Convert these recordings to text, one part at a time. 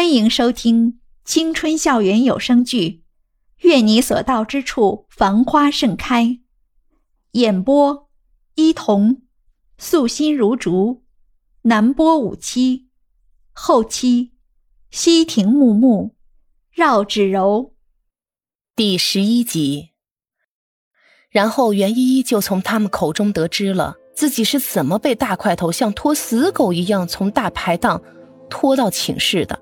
欢迎收听青春校园有声剧《愿你所到之处繁花盛开》，演播：伊童，素心如竹，南波五七，后期：西亭木木，绕指柔。第十一集。然后袁依依就从他们口中得知了自己是怎么被大块头像拖死狗一样从大排档拖到寝室的。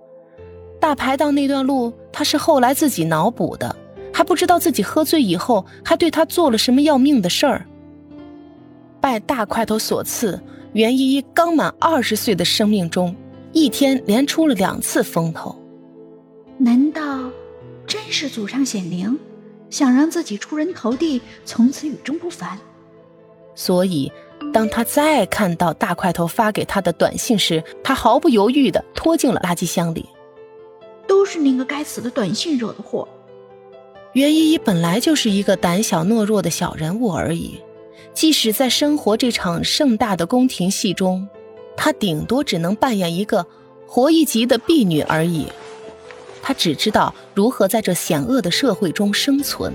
大排档那段路，他是后来自己脑补的，还不知道自己喝醉以后还对他做了什么要命的事儿。拜大块头所赐，袁依依刚满二十岁的生命中，一天连出了两次风头。难道真是祖上显灵，想让自己出人头地，从此与众不凡？所以，当他再看到大块头发给他的短信时，他毫不犹豫地拖进了垃圾箱里。是那个该死的短信惹的祸。袁依依本来就是一个胆小懦弱的小人物而已，即使在生活这场盛大的宫廷戏中，她顶多只能扮演一个活一级的婢女而已。她只知道如何在这险恶的社会中生存，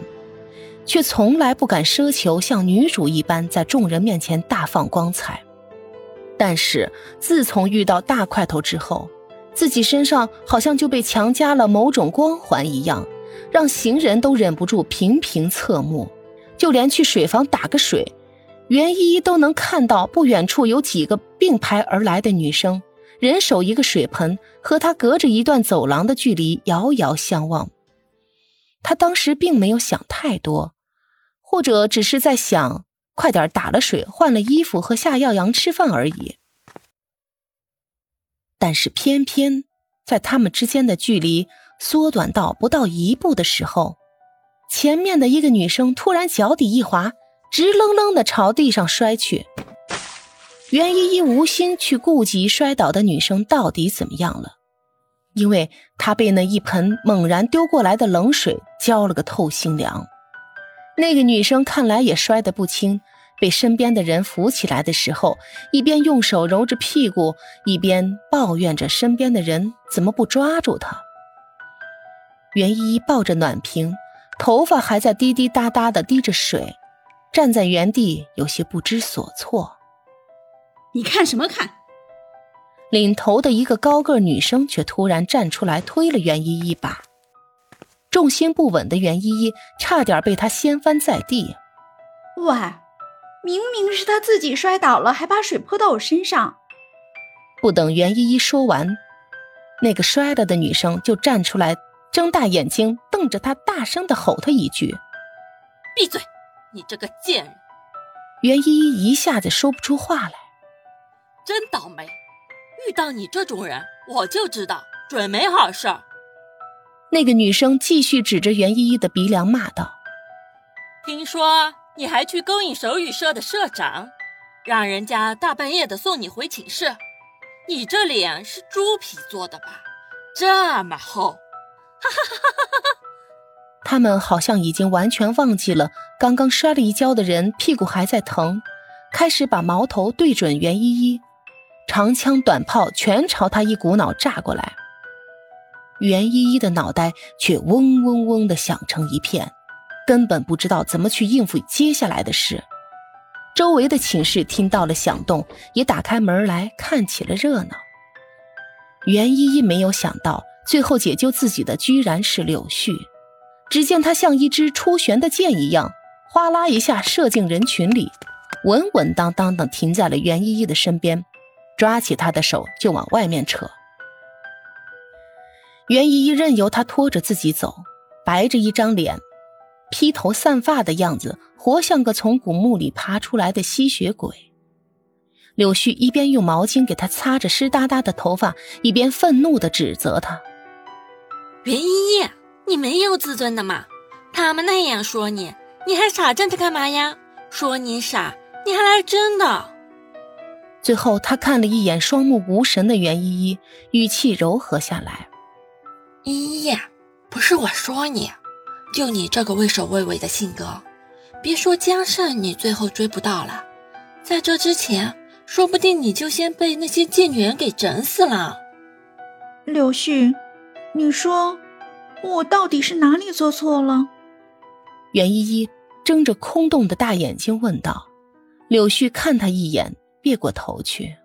却从来不敢奢求像女主一般在众人面前大放光彩。但是自从遇到大块头之后，自己身上好像就被强加了某种光环一样，让行人都忍不住频频侧目。就连去水房打个水，袁依依都能看到不远处有几个并排而来的女生，人手一个水盆，和她隔着一段走廊的距离遥遥相望。她当时并没有想太多，或者只是在想，快点打了水，换了衣服和夏耀阳吃饭而已。但是偏偏在他们之间的距离缩短到不到一步的时候，前面的一个女生突然脚底一滑，直愣愣的朝地上摔去。袁依依无心去顾及摔倒的女生到底怎么样了，因为她被那一盆猛然丢过来的冷水浇了个透心凉。那个女生看来也摔得不轻。被身边的人扶起来的时候，一边用手揉着屁股，一边抱怨着身边的人怎么不抓住他。袁依依抱着暖瓶，头发还在滴滴答答的滴着水，站在原地有些不知所措。你看什么看？领头的一个高个女生却突然站出来推了袁依依一把，重心不稳的袁依依差点被他掀翻在地。喂！明明是他自己摔倒了，还把水泼到我身上。不等袁依依说完，那个摔了的女生就站出来，睁大眼睛瞪着他，大声的吼他一句：“闭嘴！你这个贱人！”袁依依一下子说不出话来。真倒霉，遇到你这种人，我就知道准没好事儿。那个女生继续指着袁依依的鼻梁骂道：“听说。”你还去勾引手语社的社长，让人家大半夜的送你回寝室，你这脸是猪皮做的吧？这么厚，哈哈哈哈哈哈！他们好像已经完全忘记了刚刚摔了一跤的人屁股还在疼，开始把矛头对准袁依依，长枪短炮全朝他一股脑炸过来。袁依依的脑袋却嗡嗡嗡的响成一片。根本不知道怎么去应付接下来的事。周围的寝室听到了响动，也打开门来看起了热闹。袁依依没有想到，最后解救自己的居然是柳絮。只见他像一支出弦的箭一样，哗啦一下射进人群里，稳稳当当的停在了袁依依的身边，抓起她的手就往外面扯。袁依依任由他拖着自己走，白着一张脸。披头散发的样子，活像个从古墓里爬出来的吸血鬼。柳絮一边用毛巾给他擦着湿哒哒的头发，一边愤怒地指责他：“袁依依，你没有自尊的吗？他们那样说你，你还傻站着干嘛呀？说你傻，你还来真的？”最后，他看了一眼双目无神的袁依依，语气柔和下来：“依依，不是我说你。”就你这个畏首畏尾的性格，别说江胜，你最后追不到了，在这之前，说不定你就先被那些贱女人给整死了。柳絮，你说，我到底是哪里做错了？袁依依睁着空洞的大眼睛问道。柳絮看他一眼，别过头去。